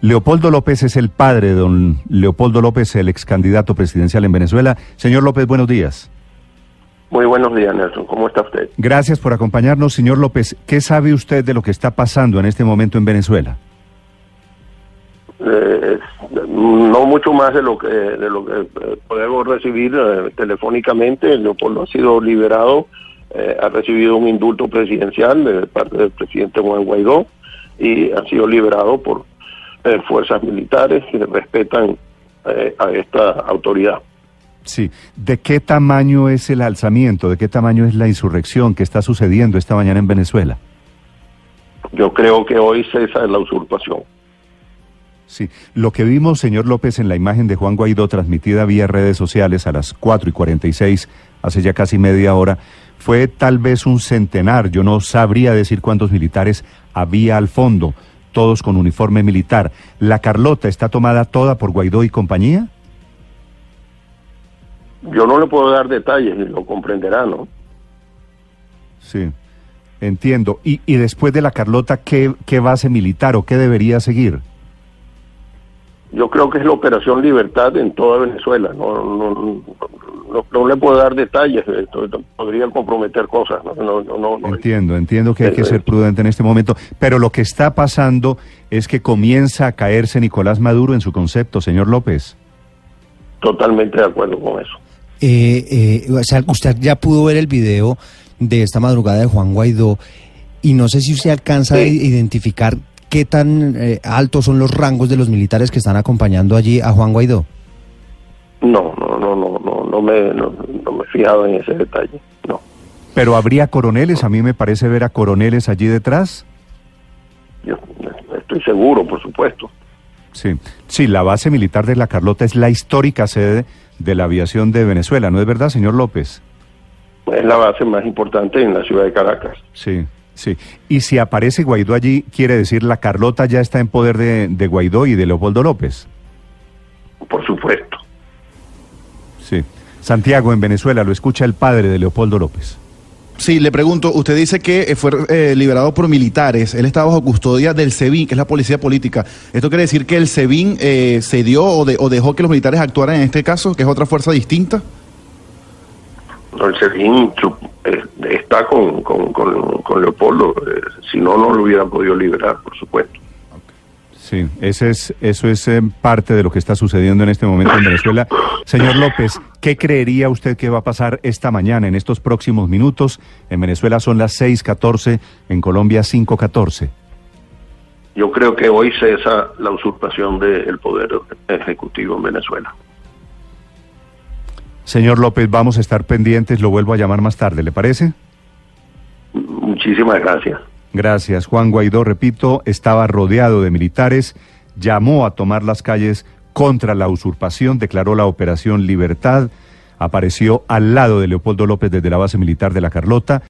Leopoldo López es el padre de don Leopoldo López, el ex candidato presidencial en Venezuela. Señor López, buenos días. Muy buenos días, Nelson. ¿Cómo está usted? Gracias por acompañarnos, señor López. ¿Qué sabe usted de lo que está pasando en este momento en Venezuela? Eh, no mucho más de lo que de lo que eh, podemos recibir eh, telefónicamente. Leopoldo ha sido liberado, eh, ha recibido un indulto presidencial de parte del presidente Juan Guaidó y ha sido liberado por eh, fuerzas militares que respetan eh, a esta autoridad. Sí. ¿De qué tamaño es el alzamiento? ¿De qué tamaño es la insurrección que está sucediendo esta mañana en Venezuela? Yo creo que hoy cesa la usurpación. Sí, lo que vimos, señor López, en la imagen de Juan Guaidó transmitida vía redes sociales a las 4 y 46, hace ya casi media hora, fue tal vez un centenar, yo no sabría decir cuántos militares había al fondo, todos con uniforme militar. ¿La Carlota está tomada toda por Guaidó y compañía? Yo no le puedo dar detalles y lo comprenderá, ¿no? Sí, entiendo. ¿Y, y después de la Carlota, ¿qué, qué base militar o qué debería seguir? Yo creo que es la Operación Libertad en toda Venezuela. No, no, no, no le puedo dar detalles, esto podría comprometer cosas. No, no, no, no. Entiendo, entiendo que hay que ser prudente en este momento, pero lo que está pasando es que comienza a caerse Nicolás Maduro en su concepto, señor López. Totalmente de acuerdo con eso. Eh, eh, o sea, usted ya pudo ver el video de esta madrugada de Juan Guaidó y no sé si usted alcanza a identificar qué tan eh, altos son los rangos de los militares que están acompañando allí a Juan Guaidó. No, no, no, no, no, no me, no, no me he fijado en ese detalle. No. Pero habría coroneles, a mí me parece ver a coroneles allí detrás. Yo estoy seguro, por supuesto. Sí, sí, la base militar de la Carlota es la histórica sede de la aviación de Venezuela, ¿no es verdad, señor López? Es la base más importante en la ciudad de Caracas. Sí, sí. Y si aparece Guaidó allí, quiere decir la Carlota ya está en poder de, de Guaidó y de Leopoldo López. Por supuesto. Sí. Santiago, en Venezuela, lo escucha el padre de Leopoldo López. Sí, le pregunto, usted dice que eh, fue eh, liberado por militares, él está bajo custodia del SEBIN, que es la policía política. ¿Esto quiere decir que el SEBIN eh, cedió o, de- o dejó que los militares actuaran en este caso, que es otra fuerza distinta? No, El SEBIN su- eh, está con, con, con, con Leopoldo. eh, si no, no lo hubieran podido liberar, por supuesto. Sí, ese es, eso es eh, parte de lo que está sucediendo en este momento en Venezuela. Señor López, ¿qué creería usted que va a pasar esta mañana, en estos próximos minutos? En Venezuela son las 6.14, en Colombia 5.14. Yo creo que hoy cesa la usurpación del poder ejecutivo en Venezuela. Señor López, vamos a estar pendientes, lo vuelvo a llamar más tarde, ¿le parece? Muchísimas gracias. Gracias. Juan Guaidó, repito, estaba rodeado de militares, llamó a tomar las calles contra la usurpación, declaró la Operación Libertad, apareció al lado de Leopoldo López desde la base militar de La Carlota.